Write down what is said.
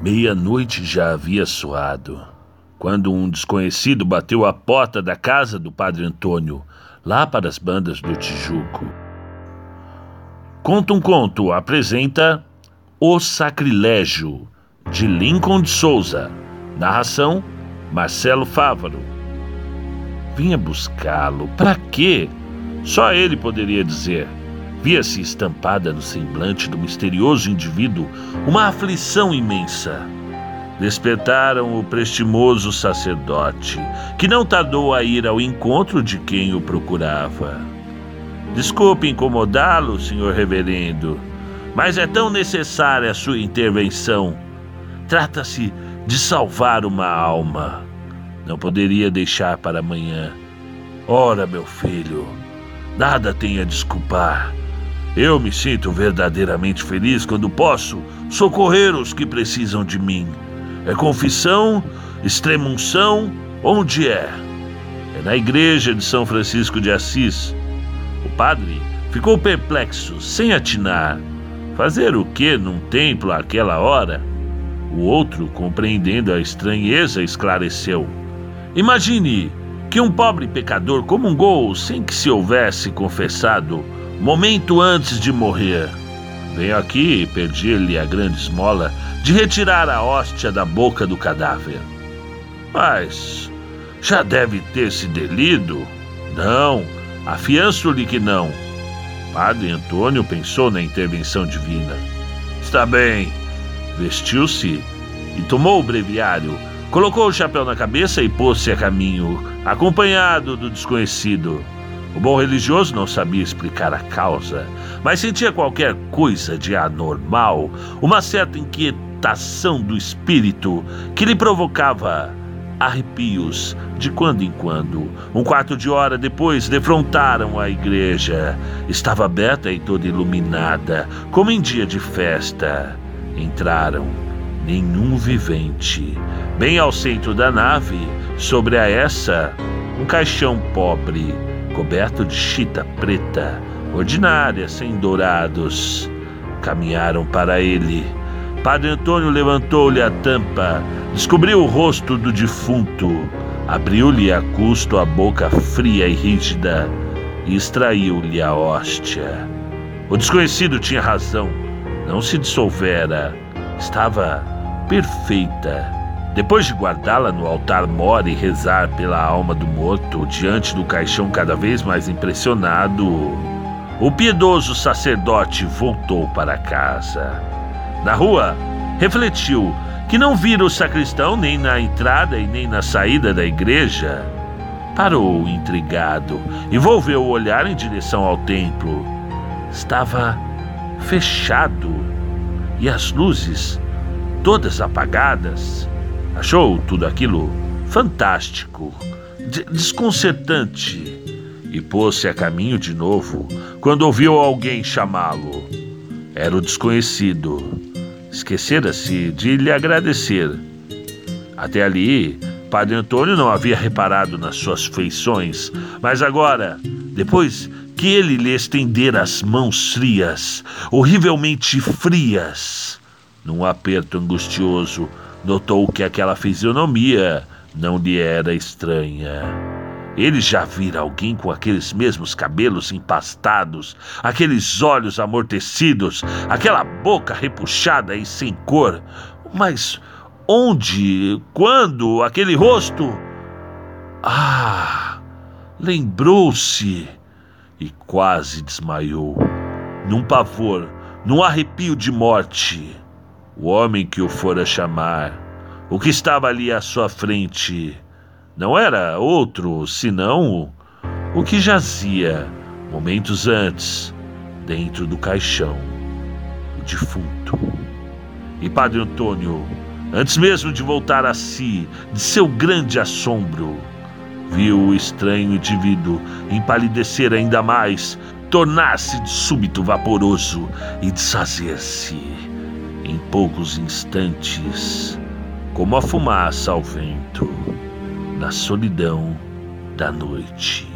Meia-noite já havia soado, quando um desconhecido bateu à porta da casa do padre Antônio, lá para as bandas do Tijuco. Conta um conto apresenta O Sacrilégio, de Lincoln de Souza. Narração: Marcelo Fávaro. Vinha buscá-lo. Para quê? Só ele poderia dizer. Via-se estampada no semblante do misterioso indivíduo uma aflição imensa. Despertaram o prestimoso sacerdote, que não tardou a ir ao encontro de quem o procurava. Desculpe incomodá-lo, senhor reverendo, mas é tão necessária a sua intervenção. Trata-se de salvar uma alma. Não poderia deixar para amanhã. Ora, meu filho, nada tem a desculpar. Eu me sinto verdadeiramente feliz quando posso socorrer os que precisam de mim. É confissão, extremunção, onde é? É na igreja de São Francisco de Assis. O padre ficou perplexo, sem atinar. Fazer o que num templo àquela hora? O outro, compreendendo a estranheza, esclareceu. Imagine que um pobre pecador comungou sem que se houvesse confessado momento antes de morrer. Venho aqui pedir-lhe a grande esmola de retirar a hóstia da boca do cadáver. Mas já deve ter se delido? Não, afianço-lhe que não. Padre Antônio pensou na intervenção divina. Está bem. Vestiu-se e tomou o breviário, colocou o chapéu na cabeça e pôs-se a caminho, acompanhado do desconhecido. O bom religioso não sabia explicar a causa, mas sentia qualquer coisa de anormal, uma certa inquietação do espírito que lhe provocava arrepios de quando em quando. Um quarto de hora depois, defrontaram a igreja. Estava aberta e toda iluminada, como em dia de festa. Entraram. Nenhum vivente. Bem ao centro da nave, sobre a essa, um caixão pobre coberto de chita preta, ordinária, sem dourados. Caminharam para ele. Padre Antônio levantou-lhe a tampa, descobriu o rosto do defunto, abriu-lhe a custo a boca fria e rígida e extraiu-lhe a hóstia. O desconhecido tinha razão, não se dissolvera, estava perfeita depois de guardá-la no altar-mor e rezar pela alma do morto diante do caixão cada vez mais impressionado, o piedoso sacerdote voltou para casa. Na rua, refletiu que não vira o sacristão nem na entrada e nem na saída da igreja. Parou intrigado e volveu o olhar em direção ao templo. Estava fechado e as luzes todas apagadas. Achou tudo aquilo fantástico, desconcertante e pôs-se a caminho de novo quando ouviu alguém chamá-lo. Era o desconhecido. Esquecera-se de lhe agradecer. Até ali, Padre Antônio não havia reparado nas suas feições, mas agora, depois que ele lhe estendera as mãos frias, horrivelmente frias, num aperto angustioso, notou que aquela fisionomia não lhe era estranha. Ele já vira alguém com aqueles mesmos cabelos empastados, aqueles olhos amortecidos, aquela boca repuxada e sem cor. Mas onde, quando, aquele rosto? Ah, lembrou-se e quase desmaiou, num pavor, num arrepio de morte o homem que o fora chamar, o que estava ali à sua frente, não era outro senão o que jazia momentos antes dentro do caixão, o defunto. E Padre Antônio, antes mesmo de voltar a si de seu grande assombro, viu o estranho indivíduo empalidecer ainda mais, tornar-se de súbito vaporoso e desfazer-se em poucos instantes, como a fumaça ao vento, na solidão da noite.